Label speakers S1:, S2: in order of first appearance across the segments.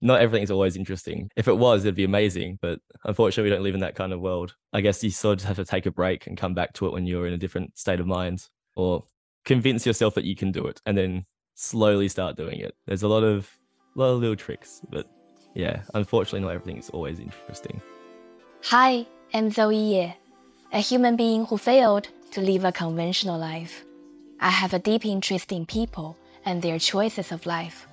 S1: not everything is always interesting. If it was, it'd be amazing. But unfortunately, we don't live in that kind of world. I guess you sort of have to take a break and come back to it when you're in a different state of mind or convince yourself that you can do it and then slowly start doing it. There's a lot of, lot of little tricks, but yeah, unfortunately, not everything is always interesting.
S2: Hi, I'm Zoe Ye, a human being who failed to live a conventional life. I have a deep interest in people and their choices of life.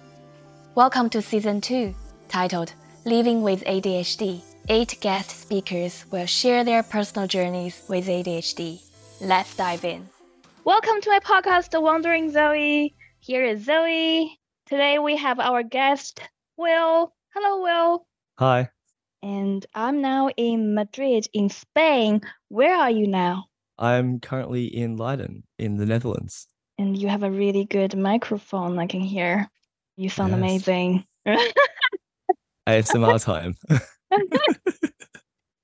S2: Welcome to season two, titled Living with ADHD. Eight guest speakers will share their personal journeys with ADHD. Let's dive in. Welcome to my podcast, The Wondering Zoe. Here is Zoe. Today we have our guest, Will. Hello, Will.
S1: Hi.
S2: And I'm now in Madrid, in Spain. Where are you now?
S1: I'm currently in Leiden, in the Netherlands.
S2: And you have a really good microphone, I can hear. You sound
S1: Yes.
S2: amazing.
S1: ASMR time.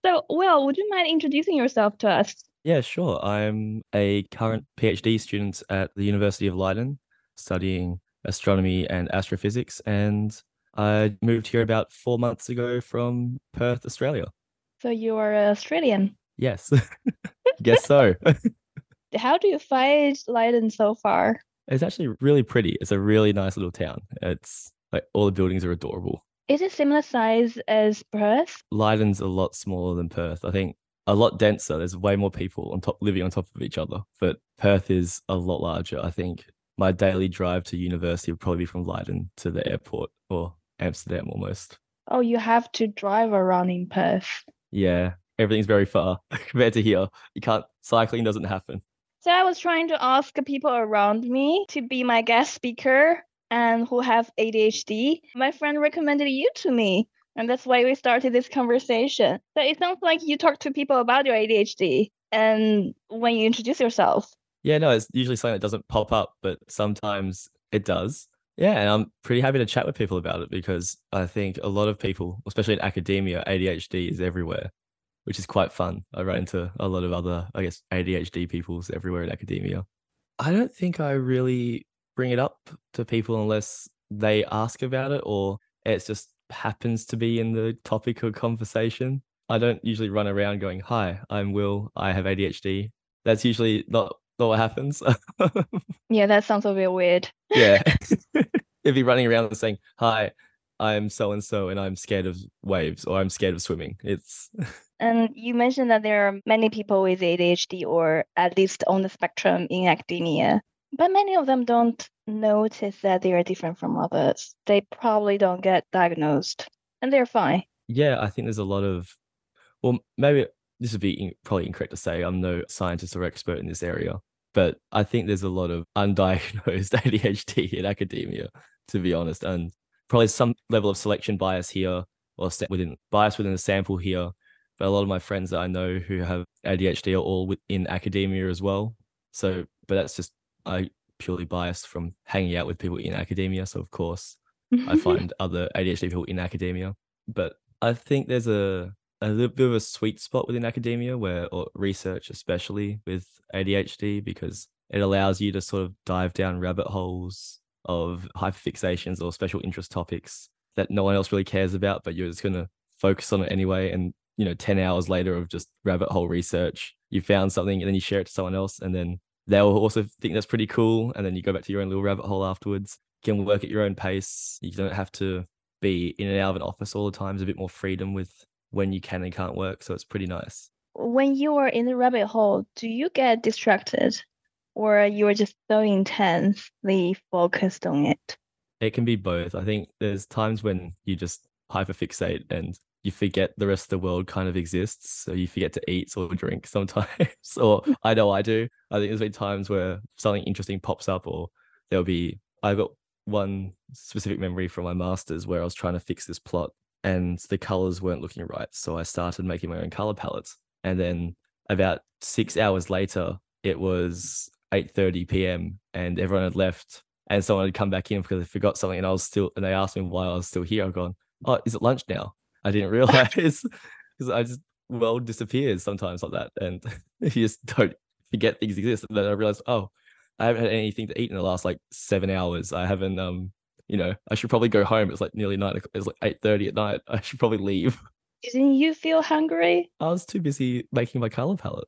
S2: so, Will, would you mind introducing yourself to us?
S1: yeah, sure. I'm a current PhD student at the University of Leiden, studying astronomy and astrophysics. And I moved here about four months ago from Perth, Australia.
S2: So, you are Australian.
S1: Yes, guess so.
S2: How do you find Leiden so far?
S1: It's actually really pretty. It's a really nice little town. It's like all the buildings are adorable.
S2: Is it similar size as Perth?
S1: Leiden's a lot smaller than Perth. I think a lot denser. There's way more people on top living on top of each other. But Perth is a lot larger. I think my daily drive to university would probably be from Leiden to the airport or Amsterdam almost.
S2: Oh, you have to drive around in Perth.
S1: Yeah, everything's very far compared to here. You can't cycling doesn't happen.
S2: So I was trying to ask people around me to be my guest speaker and who have ADHD. My friend recommended you to me, and that's why we started this conversation. So it sounds like you talk to people about your ADHD and when you introduce yourself.
S1: Yeah, no, it's usually something that doesn't pop up, but sometimes it does. Yeah, and I'm pretty happy to chat with people about it because I think a lot of people, especially in academia, ADHD is everywhere, which is quite fun. I run into a lot of other, I guess, ADHD peoples everywhere in academia. I don't think I really bring it up to people unless they ask about it or it just happens to be in the topic of conversation. I don't usually run around going, Hi, I'm Will, I have ADHD. That's usually not, not what happens.
S2: Yeah, that sounds a bit weird.
S1: yeah. If you're running around and saying, Hi, I'm so and so and I'm scared of waves or I'm scared of swimming. It's
S2: And you mentioned that there are many people with ADHD or at least on the spectrum in academia, but many of them don't notice that they are different from others. They probably don't get diagnosed and they're fine.
S1: yeah, I think there's a lot of well, maybe this would be probably incorrect to say I'm no scientist or expert in this area, but I think there's a lot of undiagnosed ADHD in academia, to be honest, and probably some level of selection bias here or within bias within the sample here. But a lot of my friends that I know who have ADHD are all within academia as well. So, but that's just I purely biased from hanging out with people in academia. So of course, I find other ADHD people in academia. But I think there's a a little bit of a sweet spot within academia where or research especially with ADHD because it allows you to sort of dive down rabbit holes of hyperfixations or special interest topics that no one else really cares about, but you're just gonna focus on it anyway. And you know, 10 hours later of just rabbit hole research, you found something and then you share it to someone else and then they'll also think that's pretty cool. And then you go back to your own little rabbit hole afterwards. You can work at your own pace. You don't have to be in and out of an office all the time. There's a bit more freedom with when you can and can't work. So it's pretty nice.
S2: when you are in the rabbit hole, do you get distracted or you are just so intensely focused on it?
S1: It can be both. I think there's times when you just hyperfixate and you forget the rest of the world kind of exists. So you forget to eat or drink sometimes. or I know I do. I think there's been times where something interesting pops up or there'll be I've got one specific memory from my masters where I was trying to fix this plot and the colors weren't looking right. So I started making my own color palettes. And then about six hours later, it was 8:30 p.m. and everyone had left and someone had come back in because they forgot something and I was still and they asked me why I was still here. I've gone, Oh, is it lunch now? I didn't realize because I just world disappears sometimes like that. And you just don't forget things exist. And then I realized, oh, I haven't had anything to eat in the last like seven hours. I haven't um you know, I should probably go home. It's like nearly nine. o'clock. It's like eight thirty at night. I should probably leave.
S2: Didn't you feel hungry?
S1: I was too busy making my color palette.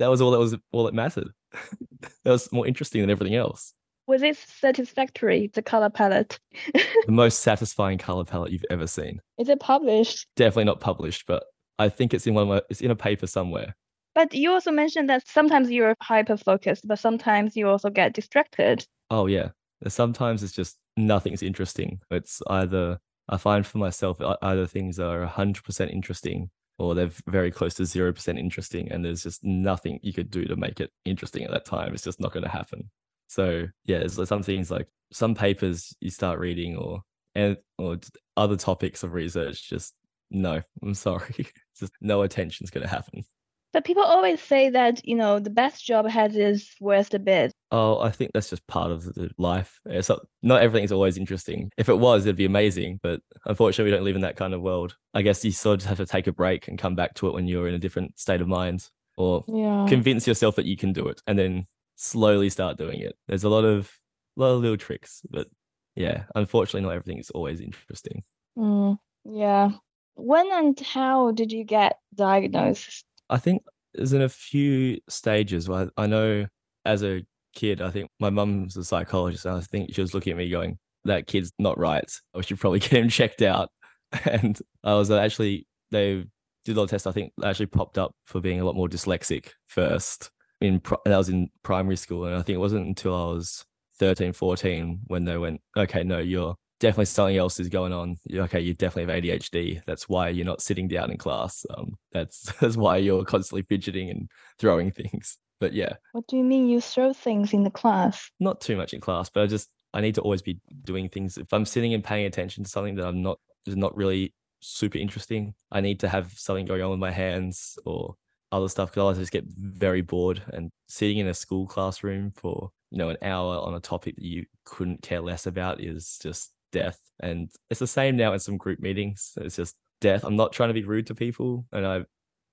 S1: That was all that was all that mattered. that was more interesting than everything else.
S2: Was it satisfactory, the color palette?
S1: the most satisfying color palette you've ever seen.
S2: Is it published?
S1: Definitely not published, but I think it's in one of my, it's in a paper somewhere.
S2: But you also mentioned that sometimes you're hyper focused, but sometimes you also get distracted.
S1: Oh yeah. Sometimes it's just nothing's interesting. It's either I find for myself either things are 100% interesting or they're very close to 0% interesting and there's just nothing you could do to make it interesting at that time. It's just not going to happen. So yeah, there's some things like some papers you start reading or and or other topics of research. Just no, I'm sorry, just no attention's going to happen.
S2: But people always say that you know the best job has is worst bit.
S1: Oh, I think that's just part of the life. It's not, not everything's always interesting. If it was, it'd be amazing. But unfortunately, we don't live in that kind of world. I guess you sort of have to take a break and come back to it when you're in a different state of mind, or yeah. convince yourself that you can do it, and then slowly start doing it. There's a lot of lot of little tricks, but yeah, unfortunately, not everything is always interesting.
S2: Mm, yeah. When and how did you get diagnosed?
S1: I think there's in a few stages. Where I know as a kid, I think my mum's a psychologist, and I think she was looking at me going, "That kid's not right. I should probably get him checked out." And I was actually they did a lot of tests. I think actually popped up for being a lot more dyslexic first in that was in primary school and i think it wasn't until i was 13 14 when they went okay no you're definitely something else is going on. Okay you definitely have adhd that's why you're not sitting down in class. Um, that's that's why you're constantly fidgeting and throwing things. But yeah.
S2: What do you mean you throw things in the class?
S1: Not too much in class but i just i need to always be doing things. If i'm sitting and paying attention to something that i'm not is not really super interesting i need to have something going on with my hands or other stuff because I just get very bored. And sitting in a school classroom for you know an hour on a topic that you couldn't care less about is just death and it's the same now in some group meetings it's just death i'm not trying to be rude to people and i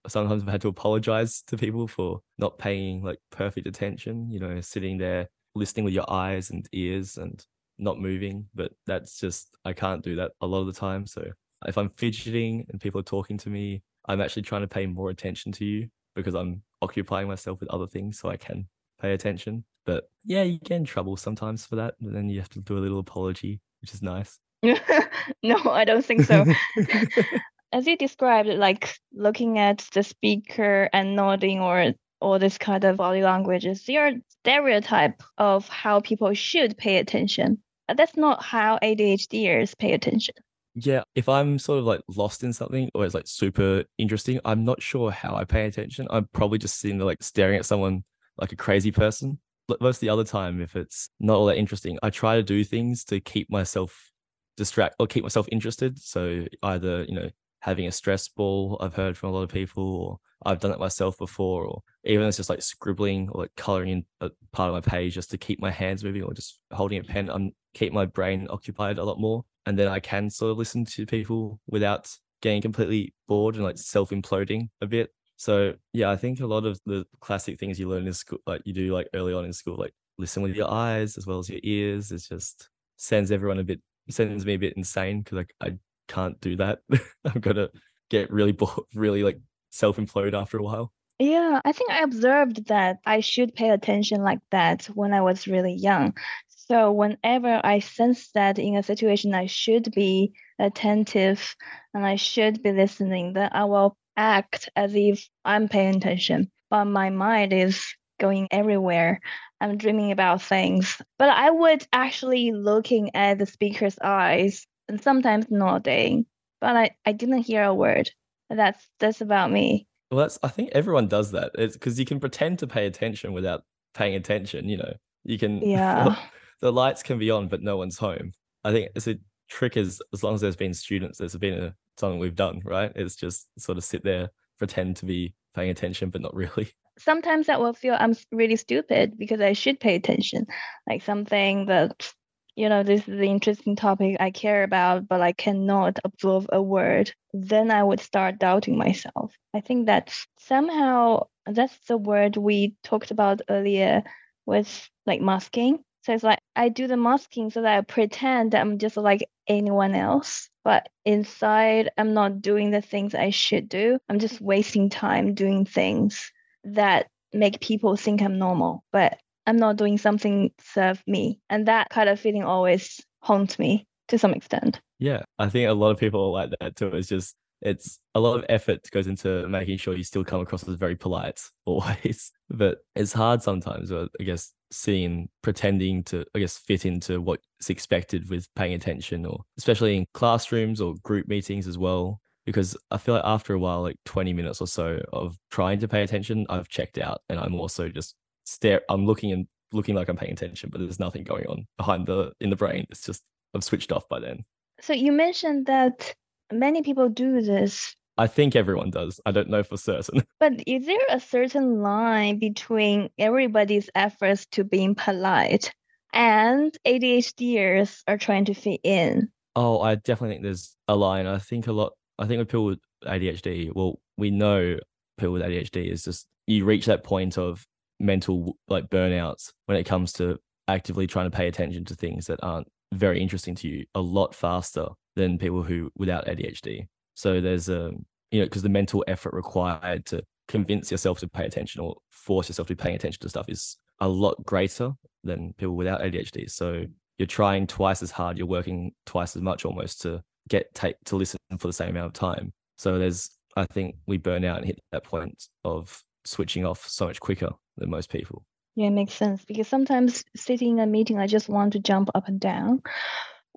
S1: sometimes i've had to apologize to people for not paying like perfect attention you know sitting there listening with your eyes and ears and not moving but that's just i can't do that a lot of the time so if i'm fidgeting and people are talking to me I'm actually trying to pay more attention to you because I'm occupying myself with other things so I can pay attention. But yeah, you get in trouble sometimes for that. And then you have to do a little apology, which is nice.
S2: no, I don't think so. As you described, like looking at the speaker and nodding or all this kind of body language is your stereotype of how people should pay attention. That's not how ADHDers pay attention
S1: yeah, if I'm sort of like lost in something or it's like super interesting, I'm not sure how I pay attention. I'm probably just sitting there like staring at someone like a crazy person. Most of the other time, if it's not all that interesting, I try to do things to keep myself distract or keep myself interested. So either, you know, having a stress ball, I've heard from a lot of people, or I've done it myself before, or even it's just like scribbling or like coloring in a part of my page just to keep my hands moving or just holding a pen. I'm keep my brain occupied a lot more and then I can sort of listen to people without getting completely bored and like self imploding a bit. So yeah, I think a lot of the classic things you learn in school, like you do like early on in school, like listen with your eyes as well as your ears, it just sends everyone a bit sends me a bit insane because like I can't do that. I'm gonna get really really like self implode after a while.
S2: Yeah, I think I observed that I should pay attention like that when I was really young. So whenever I sense that in a situation I should be attentive and I should be listening, then I will act as if I'm paying attention. But my mind is going everywhere. I'm dreaming about things. But I would actually looking at the speaker's eyes and sometimes nodding. But I, I didn't hear a word. That's that's about me.
S1: Well, that's I think everyone does that. It's because you can pretend to pay attention without paying attention. You know, you can.
S2: Yeah.
S1: the lights can be on, but no one's home. I think it's a trick is as long as there's been students, there's been a, something we've done, right? It's just sort of sit there, pretend to be paying attention, but not really.
S2: Sometimes I will feel um, I'm really stupid because I should pay attention, like something that, you know, this is an interesting topic I care about, but I cannot absorb a word. Then I would start doubting myself. I think that's somehow that's the word we talked about earlier with like masking So it's like I do the masking so that I pretend that I'm just like anyone else. But inside, I'm not doing the things I should do. I'm just wasting time doing things that make people think I'm normal. But I'm not doing something serve me. And that kind of feeling always haunts me to some extent.
S1: Yeah, I think a lot of people are like that too. It's just it's a lot of effort goes into making sure you still come across as very polite always but it's hard sometimes i guess seeing pretending to i guess fit into what's expected with paying attention or especially in classrooms or group meetings as well because i feel like after a while like 20 minutes or so of trying to pay attention i've checked out and i'm also just stare i'm looking and looking like i'm paying attention but there's nothing going on behind the in the brain it's just i've switched off by then
S2: so you mentioned that many people do this.
S1: I think everyone does. I don't know for certain.
S2: But is there a certain line between everybody's efforts to being polite and ADHDers are trying to fit in?
S1: Oh, I definitely think there's a line. I think a lot. I think with people with ADHD, well, we know people with ADHD is just you reach that point of mental like burnouts when it comes to actively trying to pay attention to things that aren't very interesting to you a lot faster than people who without ADHD. So there's a you know because the mental effort required to convince yourself to pay attention or force yourself to be paying attention to stuff is a lot greater than people without ADHD. So you're trying twice as hard, you're working twice as much almost to get take to listen for the same amount of time. So there's I think we burn out and hit that point of switching off so much quicker than most people.
S2: Yeah, it makes sense because sometimes sitting in a meeting, I just want to jump up and down.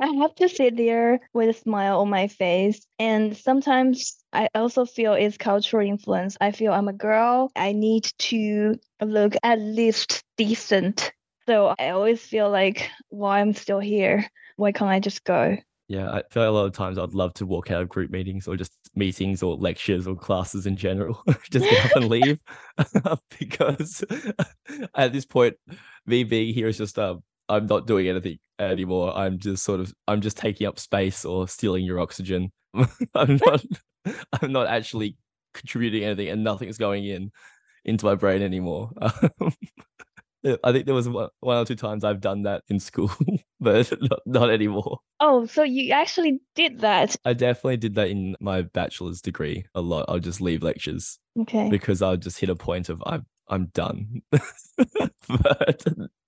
S2: I have to sit there with a smile on my face. And sometimes I also feel it's cultural influence. I feel I'm a girl. I need to look at least decent. So I always feel like, why I'm still here? Why can't I just go?
S1: Yeah, I feel like a lot of times I'd love to walk out of group meetings or just meetings or lectures or classes in general, just get up and leave. because at this point, me being here is just um, I'm not doing anything anymore. I'm just sort of I'm just taking up space or stealing your oxygen. I'm not I'm not actually contributing anything and nothing's going in into my brain anymore. I think there was one, or two times I've done that in school, but not, not anymore.
S2: Oh, so you actually did that?
S1: I definitely did that in my bachelor's degree a lot. I'll just leave lectures.
S2: Okay.
S1: Because I'll just hit a point of I'm I'm done. but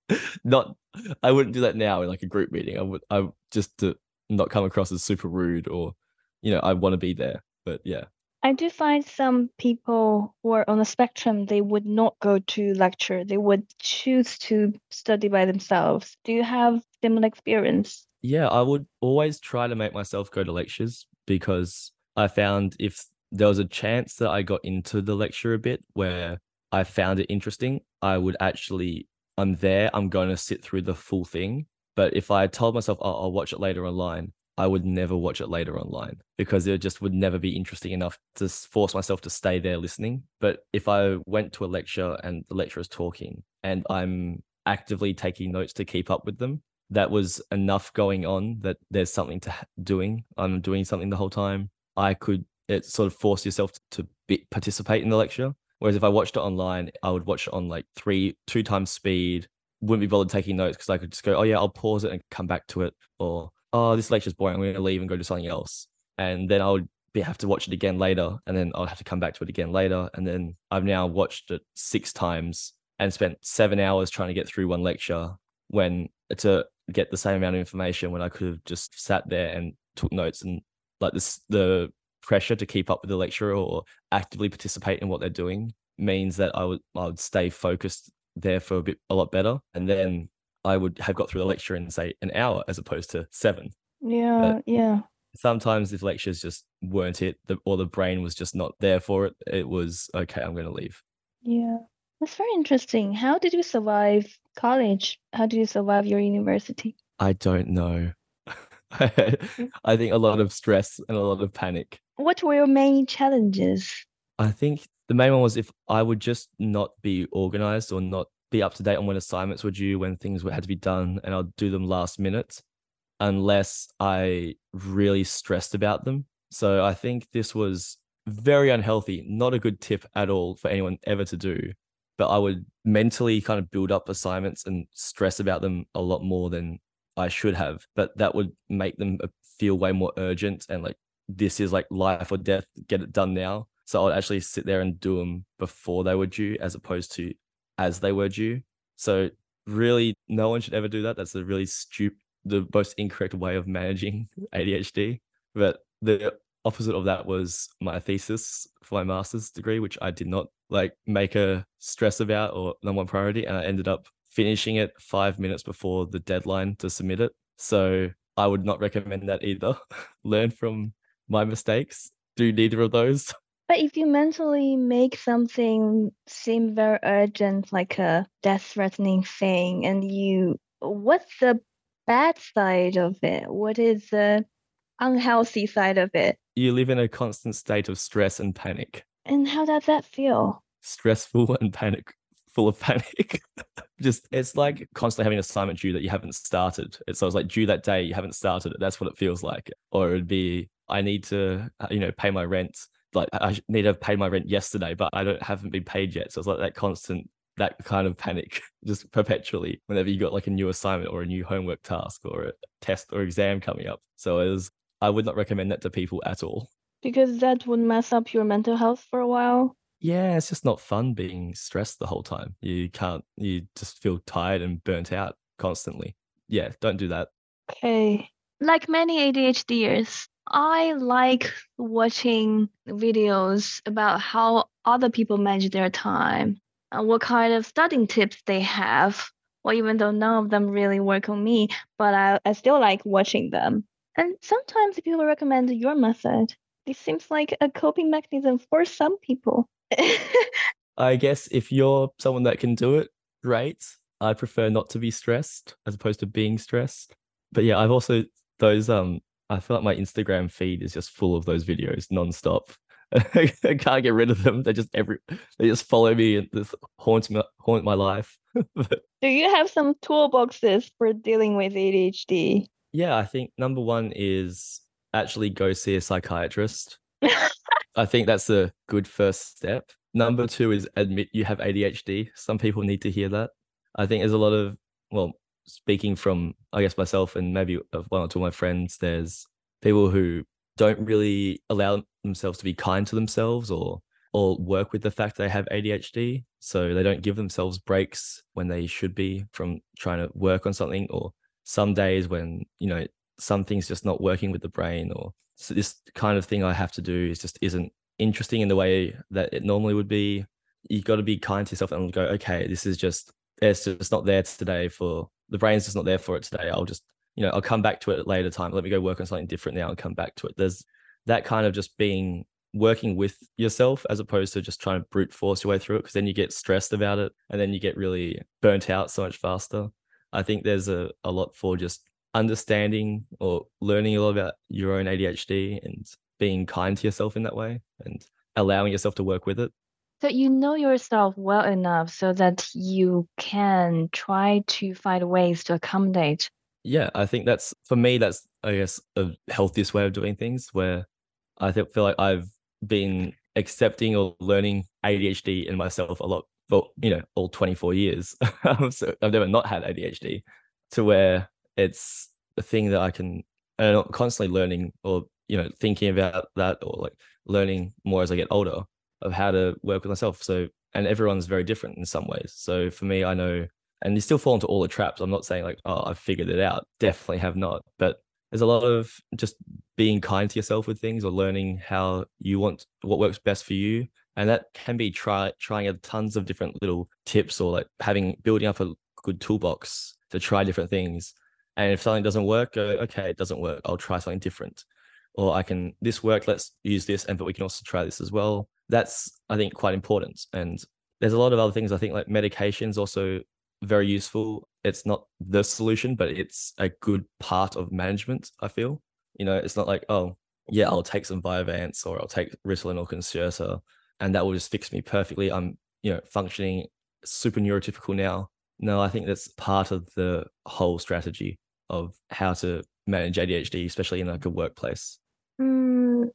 S1: not I wouldn't do that now in like a group meeting. I would I just to not come across as super rude or you know, I want to be there. But yeah.
S2: I do find some people who are on the spectrum, they would not go to lecture. They would choose to study by themselves. Do you have similar experience?
S1: Yeah, I would always try to make myself go to lectures because I found if there was a chance that I got into the lecture a bit where I found it interesting, I would actually I'm there, I'm going to sit through the full thing. But if I told myself, oh, I'll watch it later online, I would never watch it later online because it just would never be interesting enough to force myself to stay there listening. But if I went to a lecture and the lecturer is talking and I'm actively taking notes to keep up with them, that was enough going on that there's something to doing. I'm doing something the whole time. I could it sort of force yourself to be, participate in the lecture Whereas if I watched it online, I would watch it on like three, two times speed. Wouldn't be bothered taking notes because I could just go, oh yeah, I'll pause it and come back to it. Or oh, this lecture's boring. I'm going to leave and go do something else. And then I would be, have to watch it again later, and then I'll have to come back to it again later. And then I've now watched it six times and spent seven hours trying to get through one lecture when uh, to get the same amount of information when I could have just sat there and took notes and like this the pressure to keep up with the lecturer or actively participate in what they're doing means that I would I would stay focused there for a bit a lot better, and then I would have got through the lecture in say an hour as opposed to seven.
S2: Yeah, but yeah.
S1: Sometimes if lectures just weren't it, the, or the brain was just not there for it, it was okay. I'm going to leave.
S2: Yeah, that's very interesting. How did you survive college? How did you survive your university?
S1: I don't know. I think a lot of stress and a lot of panic.
S2: What were your main challenges?
S1: I think the main one was if I would just not be organized or not be up to date on when assignments were due, when things had to be done, and I'd do them last minute unless I really stressed about them. So I think this was very unhealthy, not a good tip at all for anyone ever to do. but I would mentally kind of build up assignments and stress about them a lot more than I should have. But that would make them uh, feel way more urgent and like this is like life or death, get it done now. So I'd actually sit there and do them before they were due as opposed to as they were due. So really no one should ever do that. That's a really stupid the most incorrect way of managing ADHD. But the opposite of that was my thesis for my master's degree, which I did not like make a stress about or number one priority. And I ended up finishing it five minutes before the deadline to submit it. So I would not recommend that either. Learn from my mistakes. Do neither of those.
S2: But if you mentally make something seem very urgent, like a death threatening thing, and you, what's the bad side of it? What is the unhealthy side of it?
S1: You live in a constant state of stress and panic.
S2: And how does that feel?
S1: Stressful and panic, full of panic. Just it's like constantly having an assignment due that you haven't started. It's so it's like due that day you haven't started it. That's what it feels like. Or it'd be I need to uh, you know pay my rent. Like I need to have paid my rent yesterday, but I don't haven't been paid yet. So it's like that constant that kind of panic just perpetually whenever you got like a new assignment or a new homework task or a test or exam coming up. So it was, I would not recommend that to people at all.
S2: Because that would mess up your mental health for a while.
S1: Yeah, it's just not fun being stressed the whole time. You can't, you just feel tired and burnt out constantly. Yeah, don't do that.
S2: Okay. Like many ADHDers, I like watching videos about how other people manage their time what kind of studying tips they have. Well, even though none of them really work on me, but I, I still like watching them. And sometimes people recommend your method. This seems like a coping mechanism for some people.
S1: I guess if you're someone that can do it, great. I prefer not to be stressed as opposed to being stressed. But yeah, I've also those um I feel like my Instagram feed is just full of those videos nonstop I can't get rid of them. They just every they just follow me and this haunts me haunt my life.
S2: Do you have some toolboxes for dealing with ADHD?
S1: Yeah, I think number one is actually go see a psychiatrist. I think that's a good first step. Number two is admit you have ADHD. Some people need to hear that. I think there's a lot of well, speaking from I guess myself and maybe one or two of my friends, there's people who don't really allow themselves to be kind to themselves or or work with the fact they have ADHD. So they don't give themselves breaks when they should be from trying to work on something, or some days when, you know, something's just not working with the brain, or so this kind of thing I have to do is just isn't interesting in the way that it normally would be. You've got to be kind to yourself and go, okay, this is just, it's just not there today for the brain's just not there for it today. I'll just you know, I'll come back to it at later time. Let me go work on something different now and come back to it. There's that kind of just being working with yourself as opposed to just trying to brute force your way through it because then you get stressed about it and then you get really burnt out so much faster. I think there's a, a lot for just understanding or learning a lot about your own ADHD and being kind to yourself in that way and allowing yourself to work with it.
S2: So you know yourself well enough so that you can try to find ways to accommodate
S1: yeah, I think that's for me. That's I guess a healthiest way of doing things. Where I feel like I've been accepting or learning ADHD in myself a lot for you know all 24 years. so I've never not had ADHD to where it's a thing that I can and I'm constantly learning or you know thinking about that or like learning more as I get older of how to work with myself. So and everyone's very different in some ways. So for me, I know and you still fall into all the traps. I'm not saying like, oh, I've figured it out. Definitely have not. But there's a lot of just being kind to yourself with things or learning how you want what works best for you. And that can be try trying a tons of different little tips or like having building up a good toolbox to try different things. And if something doesn't work, go, okay, it doesn't work. I'll try something different. Or I can this worked, let's use this, and but we can also try this as well. That's I think quite important. And there's a lot of other things. I think like medications also very useful. It's not the solution, but it's a good part of management, I feel. You know, it's not like, oh, yeah, I'll take some Vyvanse or I'll take Ritalin or Concerta and that will just fix me perfectly. I'm, you know, functioning super neurotypical now. No, I think that's part of the whole strategy of how to manage ADHD, especially in like a workplace.
S2: Mm,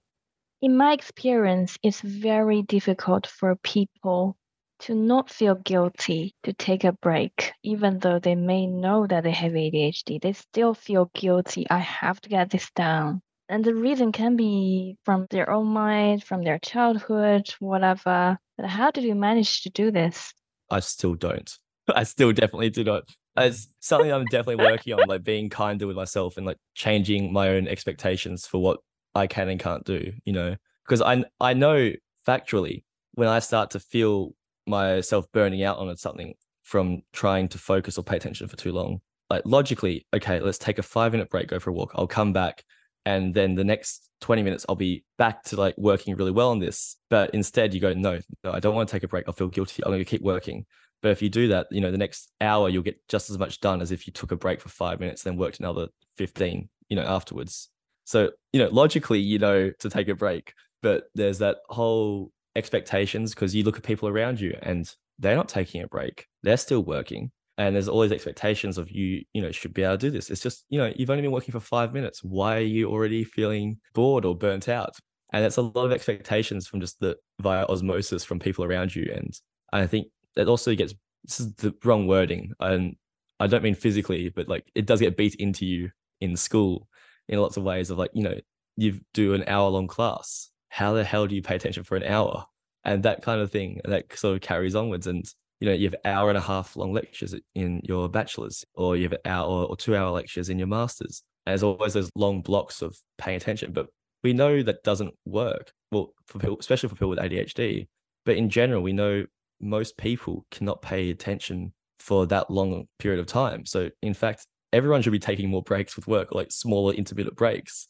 S2: in my experience, it's very difficult for people to not feel guilty to take a break, even though they may know that they have ADHD, they still feel guilty. I have to get this down. And the reason can be from their own mind, from their childhood, whatever. But how did you manage to do this?
S1: I still don't. I still definitely do not. It's something I'm definitely working on, like being kinder with myself and like changing my own expectations for what I can and can't do, you know, because I I know factually when I start to feel myself burning out on something from trying to focus or pay attention for too long, like logically, okay, let's take a five minute break, go for a walk. I'll come back and then the next 20 minutes I'll be back to like working really well on this. But instead you go, no, no, I don't want to take a break. I'll feel guilty. I'm going to keep working. But if you do that, you know, the next hour you'll get just as much done as if you took a break for five minutes, then worked another 15, you know, afterwards. So, you know, logically, you know, to take a break, but there's that whole expectations because you look at people around you and they're not taking a break. They're still working. And there's all these expectations of you you know should be able to do this. It's just you know you've only been working for five minutes. Why are you already feeling bored or burnt out? And it's a lot of expectations from just the via osmosis from people around you. And i think it also gets this is the wrong wording and i don't mean physically but like it does get beat into you in school in lots of ways of like you know you do an hour long class. How the hell do you pay attention for an hour? And that kind of thing that sort of carries onwards. And you know you have hour and a half long lectures in your bachelor's or you have an hour or two hour lectures in your master's. And there's always those long blocks of paying attention but we know that doesn't work well for people especially for people with adhd but in general we know most people cannot pay attention for that long period of time. So in fact everyone should be taking more breaks with work like smaller intermittent breaks.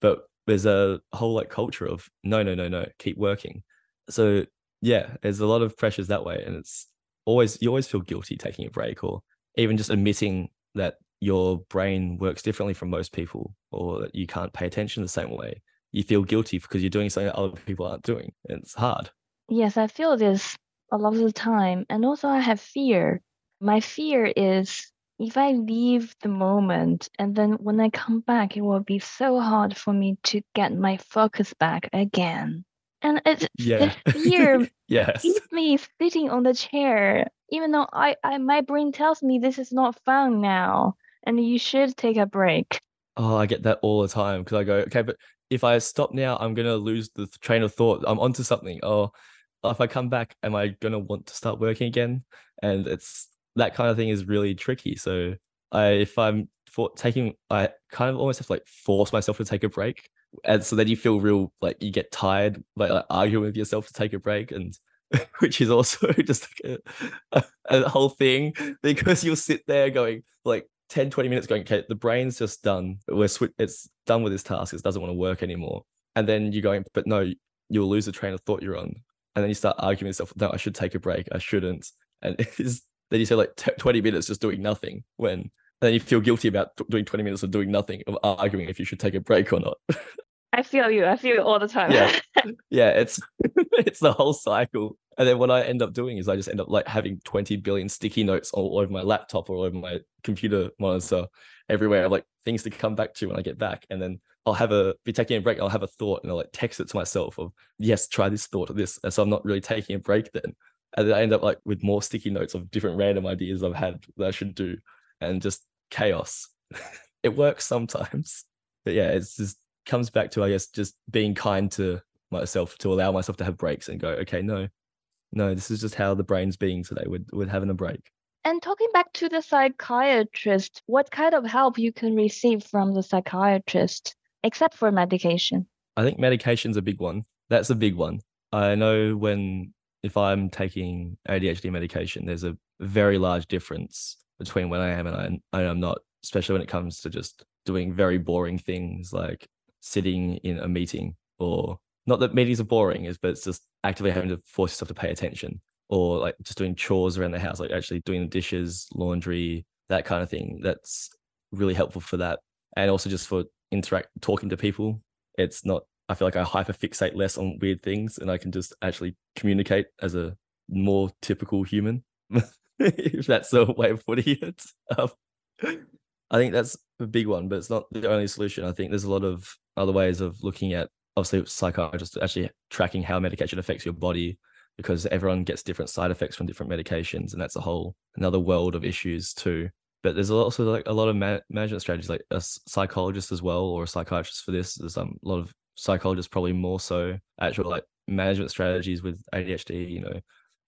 S1: But there's a whole like culture of no no no no keep working. So yeah there's a lot of pressures that way and it's always you always feel guilty taking a break or even just admitting that your brain works differently from most people or that you can't pay attention the same way. You feel guilty because you're doing something that other people aren't doing it's hard.
S2: Yes i feel this a lot of the time and also i have fear. My fear is if i leave the moment and then when i come back it will be so hard for me to get my focus back again. And it's
S1: yeah.
S2: fear
S1: yes.
S2: keeps me sitting on the chair even though I, I my brain tells me this is not fun now and you should take a break.
S1: Oh i get that all the time because i go okay but if i stop now i'm gonna lose the train of thought. I'm onto something. Or if i come back am i gonna want to start working again? And it's that kind of thing is really tricky. So i if i'm for taking i kind of almost have to like force myself to take a break. And so then you feel real like you get tired like, arguing with yourself to take a break and which is also just like a, a, a, whole thing because you'll sit there going like 10 20 minutes going okay the brain's just done. We're sw- it's done with this task. It doesn't want to work anymore. And then you're going but no you'll lose the train of thought you're on and then you start arguing yourself no i should take a break i shouldn't and then you say like t- 20 minutes just doing nothing when then you feel guilty about doing 20 minutes of doing nothing, of arguing if you should take a break or not.
S2: I feel you. I feel you all the time.
S1: yeah. Yeah. It's it's the whole cycle. And then what I end up doing is I just end up like having 20 billion sticky notes all over my laptop or over my computer monitor everywhere, I'm like things to come back to when I get back. And then I'll have a be taking a break, I'll have a thought and I'll like text it to myself of yes, try this thought or this. And so I'm not really taking a break then. And then I end up like with more sticky notes of different random ideas I've had that I should do and just chaos. it works sometimes. But yeah, it's just comes back to I guess just being kind to myself to allow myself to have breaks and go, okay, no, no, this is just how the brain's being today. We're, we're having a break.
S2: And talking back to the psychiatrist, what kind of help you can receive from the psychiatrist, except for medication?
S1: I think medication's a big one. That's a big one. I know when if I'm taking ADHD medication, there's a very large difference between when I am and I, I am not, especially when it comes to just doing very boring things like sitting in a meeting or not that meetings are boring is but it's just actively having to force yourself to pay attention or like just doing chores around the house like actually doing the dishes laundry that kind of thing that's really helpful for that and also just for interact talking to people it's not i feel like i hyper fixate less on weird things and i can just actually communicate as a more typical human if that's a way of putting it. Um, I think that's a big one, but it's not the only solution. I think there's a lot of other ways of looking at, obviously, psychiatrists actually tracking how medication affects your body because everyone gets different side effects from different medications, and that's a whole another world of issues too. But there's also like a lot of ma- management strategies, like a psychologist as well, or a psychiatrist for this. There's um, a lot of psychologists, probably more so actual like management strategies with ADHD. You know,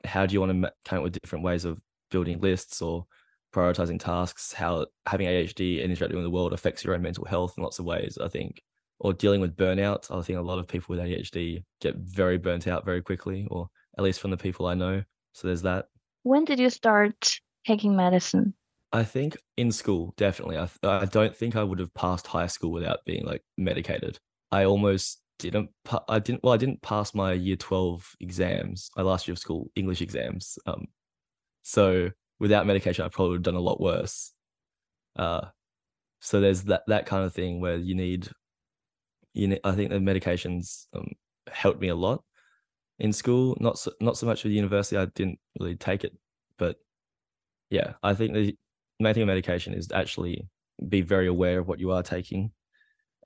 S1: how do you want to ma- come up with different ways of building lists or prioritizing tasks? How having ADHD and interacting with the world affects your own mental health in lots of ways. I think or dealing with burnout. I think a lot of people with ADHD get very burnt out very quickly, or at least from the people I know. So there's that.
S2: When did you start taking medicine?
S1: I think in school, definitely. I, I don't think I would have passed high school without being like medicated. I almost didn't. I didn't. Well, I didn't pass my year twelve exams. My last year of school English exams. Um, so without medication, I probably would have done a lot worse. Uh, so there's that that kind of thing where you need you know, I think the medications um, helped me a lot in school. Not so, not so much with university. I didn't really take it, but yeah, I think the main thing of medication is actually be very aware of what you are taking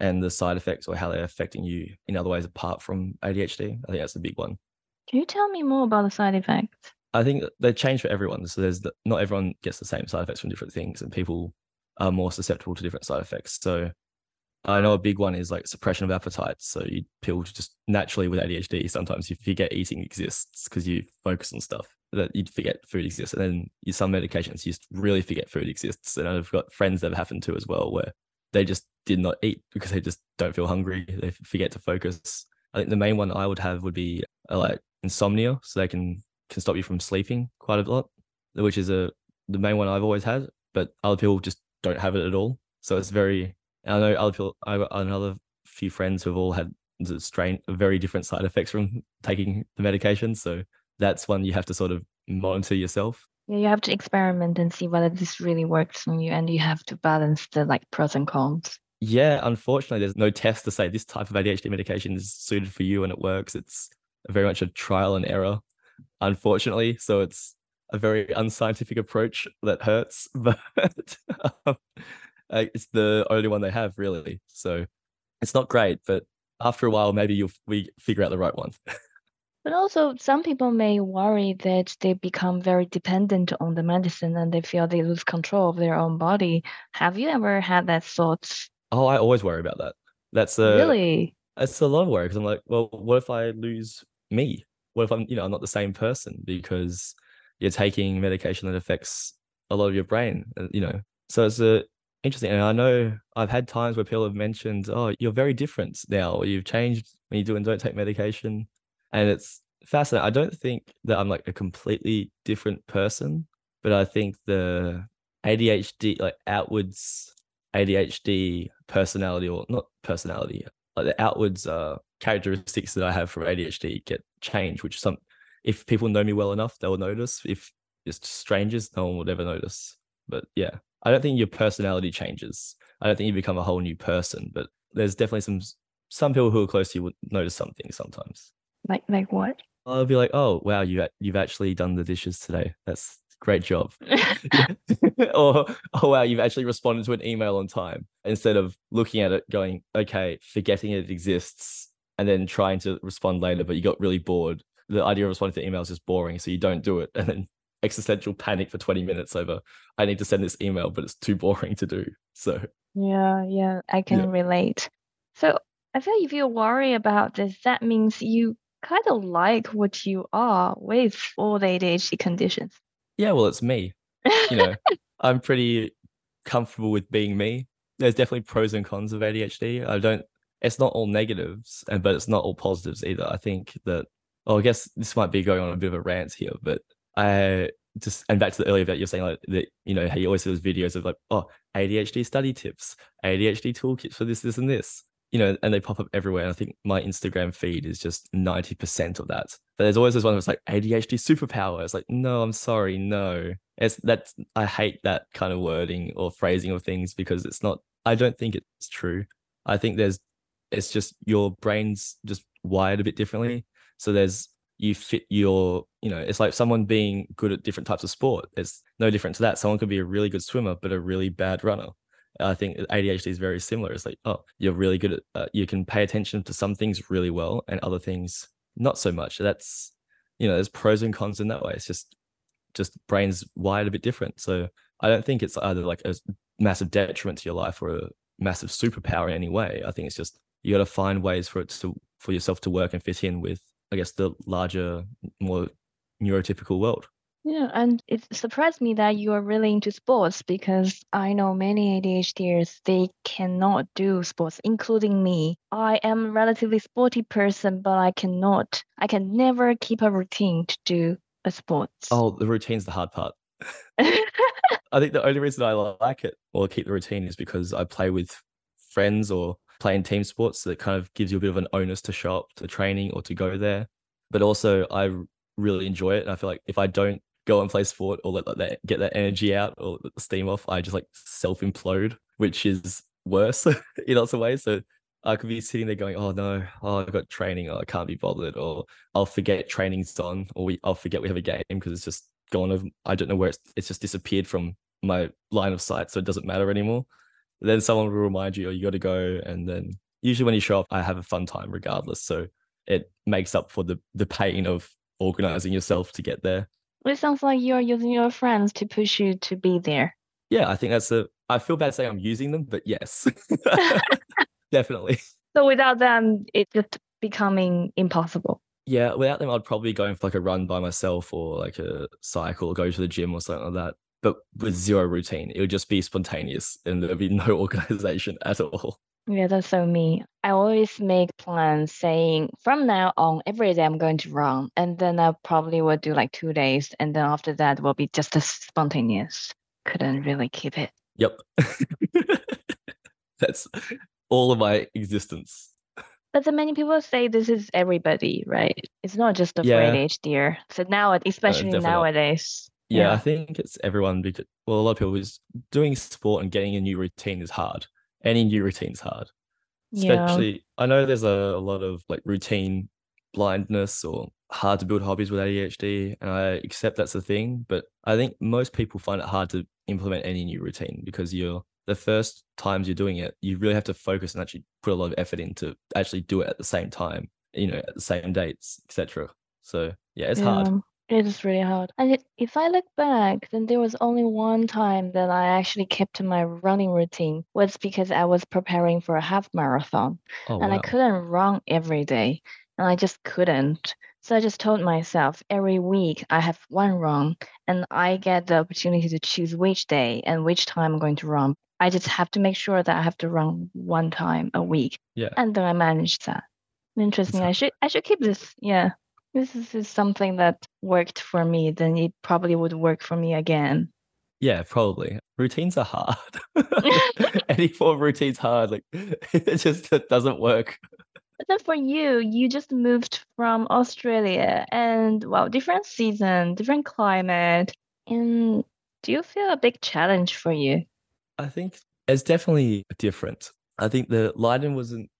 S1: and the side effects or how they're affecting you in other ways apart from ADHD. I think that's the big one.
S2: Can you tell me more about the side effects?
S1: I think they change for everyone. So there's the, not everyone gets the same side effects from different things, and people are more susceptible to different side effects. So I know a big one is like suppression of appetite. So you people just naturally with ADHD, sometimes you forget eating exists because you focus on stuff that you forget food exists. And then you, some medications you just really forget food exists. And I've got friends that have happened to as well where they just did not eat because they just don't feel hungry. They forget to focus. I think the main one I would have would be uh, like insomnia. So they can can stop you from sleeping quite a lot, which is a the main one I've always had. But other people just don't have it at all. So it's very I know other people, I have another few friends who have all had strain, very different side effects from taking the medication. So that's one you have to sort of monitor yourself.
S2: Yeah, you have to experiment and see whether this really works on you, and you have to balance the like pros and cons.
S1: Yeah, unfortunately, there's no test to say this type of ADHD medication is suited for you and it works. It's very much a trial and error, unfortunately. So it's a very unscientific approach that hurts, but um, uh, it's the only one they have really. So it's not great, but after a while, maybe you'll we figure out the right one.
S2: but also, some people may worry that they become very dependent on the medicine and they feel they lose control of their own body. Have you ever had that thought?
S1: Oh, I always worry about that. That's a
S2: really.
S1: It's a lot of worry because I'm like, well, what if I lose me? What if I'm, you know, I'm not the same person because you're taking medication that affects a lot of your brain, uh, you know. So it's a interesting. And I know I've had times where people have mentioned, "Oh, you're very different now. Or you've changed when you do and don't take medication," and it's fascinating. I don't think that I'm like a completely different person, but I think the ADHD, like outwards ADHD personality, or not personality, like the outwards uh, characteristics that I have from ADHD get changed. Which some, if people know me well enough, they'll notice. If it's strangers, no one would ever notice. But yeah, I don't think your personality changes. I don't think you become a whole new person, but there's definitely some some people who are close to you would notice something sometimes.
S2: Like like what?
S1: I'll be like, oh wow, you you've actually done the dishes today. That's great job. or oh wow, you've actually responded to an email on time instead of looking at it, going, okay, forgetting it exists, and then trying to respond later, but you got really bored. The idea of responding to emails is boring, so you don't do it, and then existential panic for 20 minutes over I need to send this email, but it's too boring to do. So
S2: yeah, yeah, I can yeah. relate. So I feel if you worry about this, that means you kind of like what you are with all the ADHD conditions.
S1: Yeah, well, it's me. You know, I'm pretty comfortable with being me. There's definitely pros and cons of ADHD. I don't. It's not all negatives, and but it's not all positives either. I think that. Oh, I guess this might be going on a bit of a rant here, but I just and back to the earlier that you're saying like that you know how you always see those videos of like oh ADHD study tips, ADHD toolkits for this, this, and this. You know, and they pop up everywhere. And I think my Instagram feed is just 90% of that. But there's always this one that's like ADHD superpower. It's like, no, I'm sorry, no. It's that's I hate that kind of wording or phrasing of things because it's not I don't think it's true. I think there's it's just your brain's just wired a bit differently. So there's you fit your you know it's like someone being good at different types of sport it's no different to that someone could be a really good swimmer but a really bad runner i think adhd is very similar it's like oh you're really good at uh, you can pay attention to some things really well and other things not so much that's you know, there's pros and cons in that way. It's just just brains wired a bit different. So I don't think it's either like a massive detriment to your life or a massive superpower in any way. I think it's just you got to find ways for it to for yourself to work and fit in with, I guess, the larger, more neurotypical world.
S2: Yeah, and it surprised me that you are really into sports because I know many ADHDers they cannot do sports, including me. I am a relatively sporty person, but I cannot. I can never keep a routine to do a sports.
S1: Oh, the routine's the hard part. I think the only reason I like it or keep the routine is because I play with friends or play in team sports. So it kind of gives you a bit of an onus to show up to training or to go there. But also, I really enjoy it. And I feel like if I don't go and play sport or let, let that get that energy out or steam off, I just like self implode, which is worse in lots of ways. So I could be sitting there going, "Oh no, oh I've got training, oh, I can't be bothered," or I'll forget training's on, or we, I'll forget we have a game because it's just gone. Of I don't know where it's it's just disappeared from my line of sight, so it doesn't matter anymore. Then someone will remind you, "Oh, you got to go," and then usually when you show up, I have a fun time regardless. So it makes up for the the pain of organizing yourself to get there.
S2: It sounds like you're using your friends to push you to be there.
S1: Yeah, I think that's a. I feel bad saying I'm using them, but yes, definitely.
S2: So without them, it's just becoming impossible.
S1: Yeah, without them, I'd probably go for like a run by myself or like a cycle, or go to the gym or something like that. But with zero routine, it would just be spontaneous and there'd be no organization at all.
S2: Yeah, that's so me. I always make plans saying from now on, every day I'm going to run. And then I probably will do like two days. And then after that will be just as spontaneous. Couldn't really keep it.
S1: Yep. That's all of my existence.
S2: But then many people say this is everybody, right? It's not just a
S1: Yeah.
S2: for ADHD. So now, especially
S1: not.
S2: nowadays.
S1: Yeah, I think it's everyone because well, a lot of people is doing sport and getting a new routine is hard. Any new routine is hard.
S2: Yeah.
S1: Especially I know there's a, a lot of like routine blindness or hard to build hobbies with ADHD, and I accept that's a thing, but I think most people find it hard to implement any new routine because you're the first times you're doing it, you really have to focus and actually put a lot of effort in to actually do it at the same time, you know, at the same dates, etc. So yeah, it's hard.
S2: It is really hard. And it, if I look back, then there was only one time that I actually kept to my running routine was because I was preparing for a half marathon
S1: Oh
S2: and I couldn't run every day. And I just couldn't. So I just told myself every week I have one run and I get the opportunity to choose which day and which time I'm going to run. I just have to make sure that I have to run one time a week.
S1: Yeah.
S2: And then I managed that. Interesting.
S1: how-
S2: I should I should keep this. Yeah. This is, something that worked for me, then it probably would work for me again.
S1: Yeah, probably. Routines are hard. Any form of routine's hard. Like it just it doesn't work.
S2: But then for you, you just moved from Australia and well, different season, different climate. And do you feel a big challenge for you?
S1: I think it's definitely different. I think the Leiden wasn't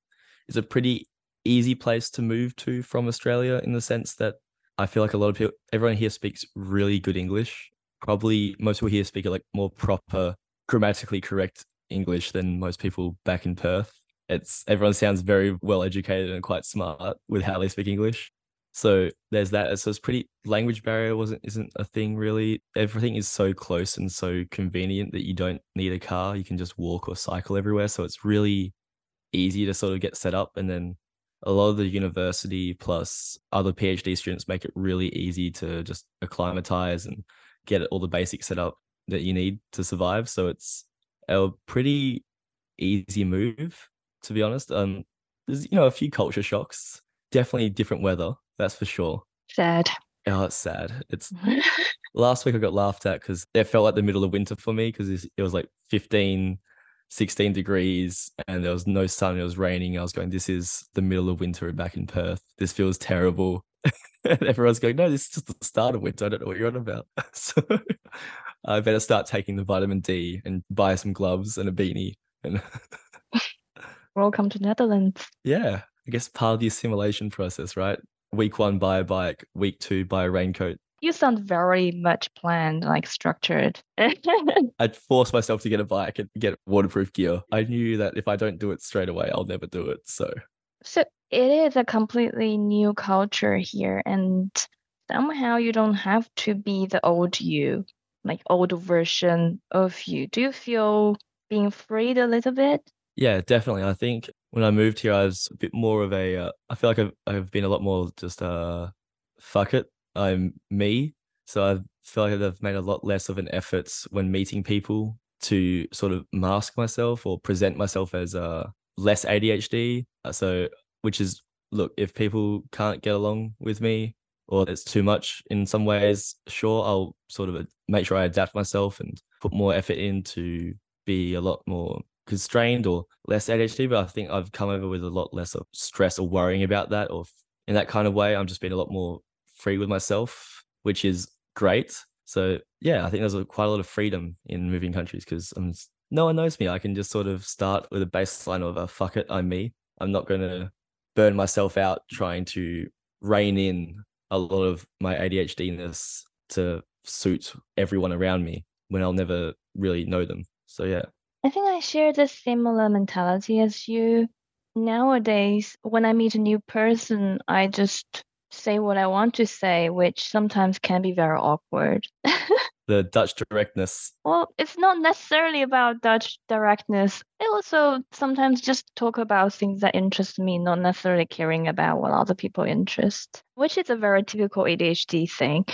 S1: is a pretty easy place to move to from Australia in the sense that I feel like a lot of people everyone here speaks really good English. Probably most people here speak like more proper, grammatically correct English than most people back in Perth. It's everyone sounds very well educated and quite smart with how they speak English. So there's that. So it's pretty language barrier wasn't isn't a thing really. Everything is so close and so convenient that you don't need a car. You can just walk or cycle everywhere. So it's really easy to sort of get set up. And then a lot of the university plus other PhD students make it really easy to just acclimatize and get all the basics set up that you need to survive. So it's a pretty easy move, to be honest. Um, there's you know a few culture shocks. Definitely different weather, that's for sure.
S2: Sad.
S1: Oh, it's sad. It's last week I got laughed at because it felt like the middle of winter for me because it was like 15, 16 degrees and there was no sun. It was raining. I was going, this is the middle of winter back in Perth. This feels terrible. and everyone's going, no, this is just the start of winter. I don't know what you're on about. so I better start taking the vitamin D and buy some gloves and a beanie. And
S2: Welcome to Netherlands.
S1: yeah, I guess part of the assimilation process, right? Week one, buy a bike. Week two, buy a raincoat.
S2: You sound very much planned, like structured.
S1: I'd force myself to get a bike and get waterproof gear. I knew that if I don't do it straight away, I'll never do it. So
S2: So it is a completely new culture here. And somehow you don't have to be the old you, like old version of you. Do you feel being freed a little bit?
S1: Yeah, definitely. I think when I moved here, I was a bit more of a. Uh, I feel like I've I've been a lot more just uh, fuck it, I'm me. So I feel like I've made a lot less of an effort when meeting people to sort of mask myself or present myself as uh less ADHD. Uh, so which is look, if people can't get along with me or it's too much in some ways, sure, I'll sort of make sure I adapt myself and put more effort in to be a lot more constrained or less ADHD. But I think I've come over with a lot less of stress or worrying about that or in that kind of way. I'm just being a lot more free with myself, which is great. So yeah, I think there's a, quite a lot of freedom in moving countries because I'm no one knows me. I can just sort of start with a baseline of a fuck it, I'm me. I'm not going to burn myself out trying to rein in a lot of my ADHDness to suit everyone around me when I'll never really know them. So yeah.
S2: I think I share the similar mentality as you. Nowadays, when I meet a new person, I just say what I want to say, which sometimes can be very awkward.
S1: the Dutch directness.
S2: Well, it's not necessarily about Dutch directness. I also sometimes just talk about things that interest me, not necessarily caring about what other people interest, which is a very typical ADHD thing.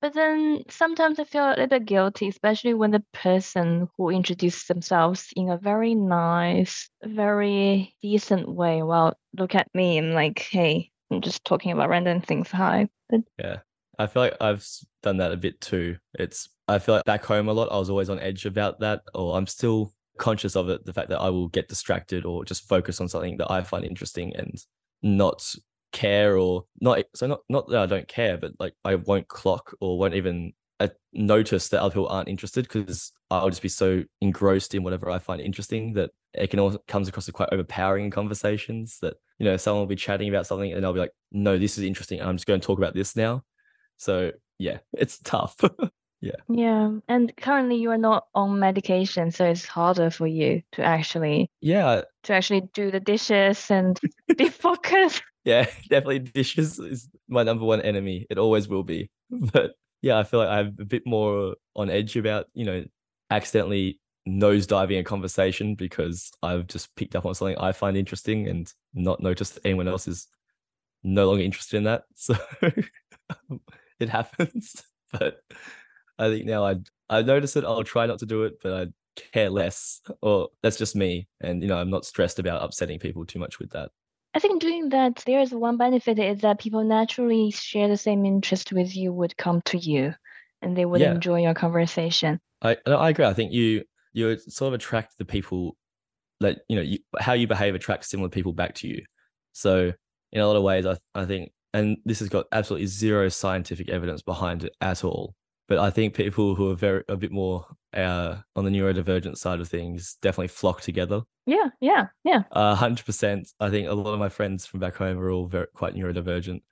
S2: But then sometimes I feel a little bit guilty, especially when the person who introduces themselves in a very nice, very decent way. Well, look at me. I'm like, hey, I'm just talking about random things. Hi. But
S1: yeah. I feel like I've done that a bit too. It's I feel like back home a lot. I was always on edge about that, or I'm still conscious of it. The fact that I will get distracted or just focus on something that I find interesting and not care or not. So not not that I don't care, but like I won't clock or won't even uh, notice that other people aren't interested because I'll just be so engrossed in whatever I find interesting that it can also comes across as quite overpowering in conversations that you know someone will be chatting about something and I'll be like, no, this is interesting. I'm just going to talk about this now. So yeah, it's tough. yeah.
S2: Yeah. And currently you are not on medication, so it's harder for you to actually
S1: Yeah.
S2: to actually do the dishes and be focused.
S1: Yeah, definitely dishes is my number one enemy. It always will be. But yeah, I feel like I'm a bit more on edge about, you know, accidentally nose diving a conversation because I've just picked up on something I find interesting and not noticed anyone else is no longer interested in that. So it happens. But I think now I I notice it. I'll try not to do it, but I care less. Or that's just me, and you know I'm not stressed about upsetting people too much with that.
S2: I think doing that, there is one benefit is that people naturally share the same interest with you would come to you, and they would
S1: Yeah.
S2: enjoy your conversation.
S1: I I agree. I think you you sort of attract the people that you know you, how you behave attracts similar people back to you. So in a lot of ways, I I think, and this has got absolutely zero scientific evidence behind it at all. But I think people who are very a bit more uh, on the neurodivergent side of things definitely flock together.
S2: Yeah, yeah, yeah.
S1: A hundred percent. I think a lot of my friends from back home are all very quite neurodivergent,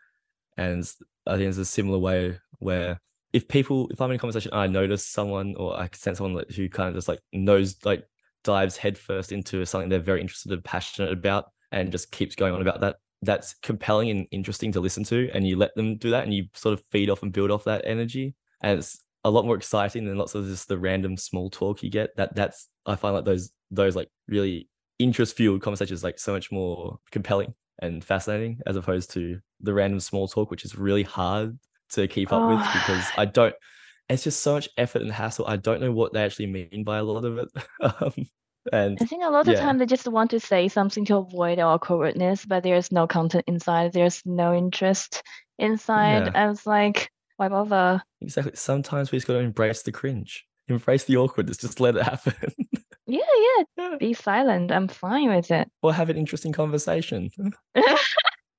S1: and I think it's a similar way where if people, if I'm in a conversation, and I notice someone or I can sense someone who kind of just like knows, like dives headfirst into something they're very interested and passionate about, and just keeps going on about that. That's compelling and interesting to listen to, and you let them do that, and you sort of feed off and build off that energy, and it's a lot more exciting than lots of just the random small talk you get. That that's I find like those those like really interest fueled conversations like so much more compelling and fascinating as opposed to the random small talk, which is really hard to keep up with
S2: Oh.
S1: because I don't. It's just so much effort and hassle. I don't know what they actually mean by a lot of it. um, and
S2: I think a lot of time they just want to say something to avoid awkwardness, but there's no content inside. There's no interest inside.
S1: Yeah.
S2: I was like, why bother?
S1: exactly, sometimes we just got to embrace the cringe, embrace the awkwardness, just let it happen,
S2: Yeah, yeah.
S1: Yeah.
S2: Be silent. I'm fine with it.
S1: or have an interesting conversation.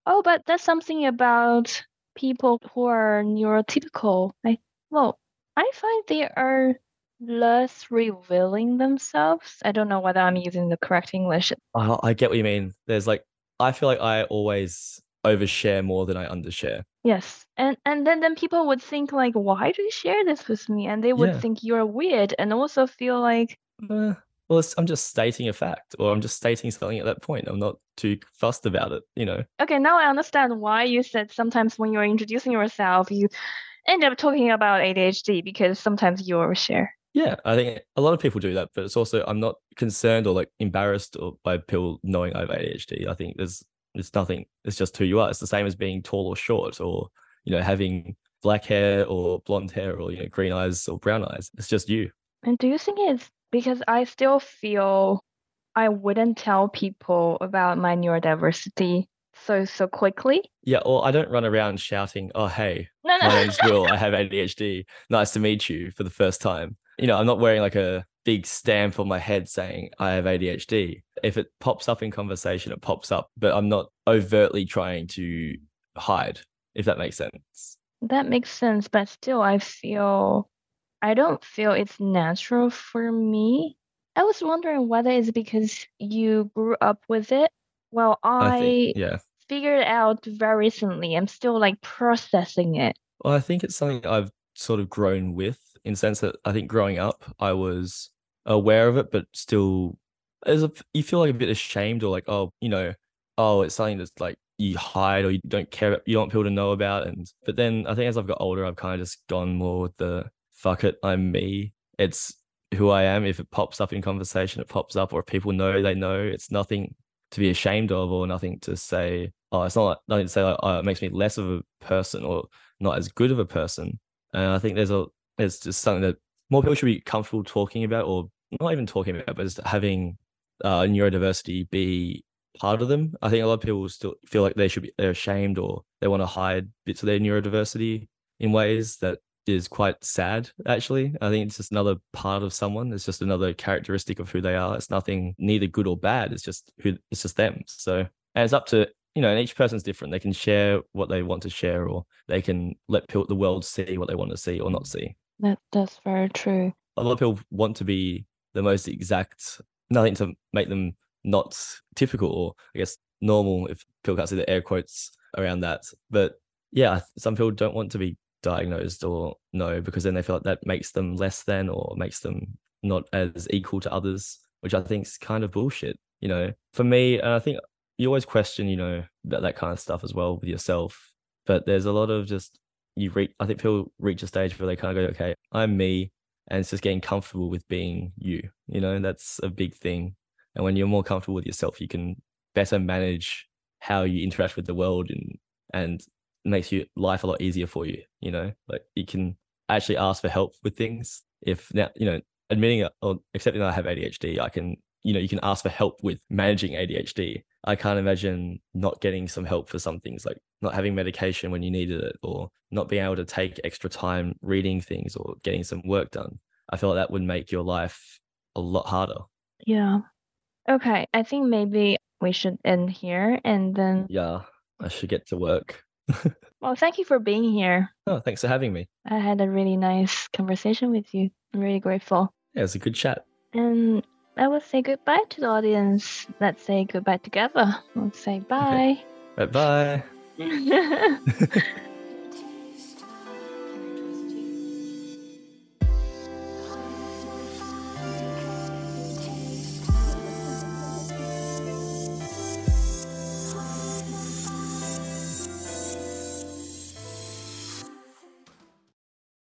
S2: oh, but that's something about people who are neurotypical. I well, I find they are less revealing themselves. I don't know whether I'm using the correct English.
S1: I, I get what you mean. There's like, I feel like I always overshare more than I undershare.
S2: Yes. And and then then people would think like, why do you share this with me? And they would
S1: Yeah.
S2: think you're weird and also feel like
S1: Uh, well, it's, I'm just stating a fact, or I'm just stating something at that point. I'm not too fussed about it, you know.
S2: Okay, now I understand why you said sometimes when you're introducing yourself, you end up talking about ADHD because sometimes you overshare.
S1: Yeah, I think a lot of people do that, but it's also I'm not concerned or like embarrassed or by people knowing I have ADHD. I think there's it's nothing. It's just who you are. It's the same as being tall or short, or you know having black hair or blonde hair or you know green eyes or brown eyes. It's just you.
S2: And do you think it's because I still feel I wouldn't tell people about my neurodiversity so so quickly.
S1: Yeah, or I don't run around shouting, "Oh, hey,
S2: No, no.
S1: my name's Will. I have ADHD. Nice to meet you" for the first time. You know, I'm not wearing like a big stamp on my head saying I have ADHD. If it pops up in conversation, it pops up, but I'm not overtly trying to hide, if that makes sense.
S2: That makes sense, but still, I feel I don't oh. feel it's natural for me. I was wondering whether it's because you grew up with it. Well,
S1: I
S2: I
S1: think, yeah.
S2: figured it out very recently. I'm still like processing it.
S1: Well, I think it's something I've sort of grown with in the sense that I think growing up, I was aware of it, but still, as a, you feel like a bit ashamed or like, oh, you know, oh, it's something that's like you hide or you don't care, you don't want people to know about. And, but then I think as I've got older, I've kind of just gone more with the fuck it, I'm me. It's who I am. If it pops up in conversation, it pops up, or if people know, they know. It's nothing to be ashamed of or nothing to say, oh, it's not like, nothing to say like, oh, it makes me less of a person or not as good of a person. And I think there's a, it's just something that more people should be comfortable talking about or not even talking about, but just having uh, neurodiversity be part of them. I think a lot of people still feel like they should be, they're ashamed or they want to hide bits of their neurodiversity in ways that is quite sad actually. I think it's just another part of someone. It's just another characteristic of who they are. It's nothing neither good or bad. It's just who it's just them. So and it's up to you know and each person's different. They can share what they want to share or they can let people, the world see what they want to see or not see.
S2: That that's very true.
S1: a lot of people want to be the most exact nothing to make them not typical or i guess normal if people can't see the air quotes around that. But yeah some people don't want to be diagnosed or no because then they feel like that makes them less than or makes them not as equal to others which i think is kind of bullshit you know? For me and i think you always question you know that, that kind of stuff as well with yourself but there's a lot of just you reach i think people reach a stage where they kind of go okay i'm me and it's just getting comfortable with being you you know? That's a big thing and when you're more comfortable with yourself you can better manage how you interact with the world and and makes you life a lot easier for you you know? Like you can actually ask for help with things if now you know admitting or accepting that i have adhd i can you know you can ask for help with managing adhd i can't imagine not getting some help for some things like not having medication when you needed it or not being able to take extra time reading things or getting some work done. I feel like that would make your life a lot harder.
S2: Yeah. Okay, I think maybe we should end here and then
S1: yeah i should get to work
S2: well, thank you for being here.
S1: oh thanks for having me
S2: I had a really nice conversation with you. I'm really grateful.
S1: yeah it was a good chat
S2: And I will say goodbye to the audience. Let's say goodbye together. Let's say bye.
S1: right bye
S2: bye.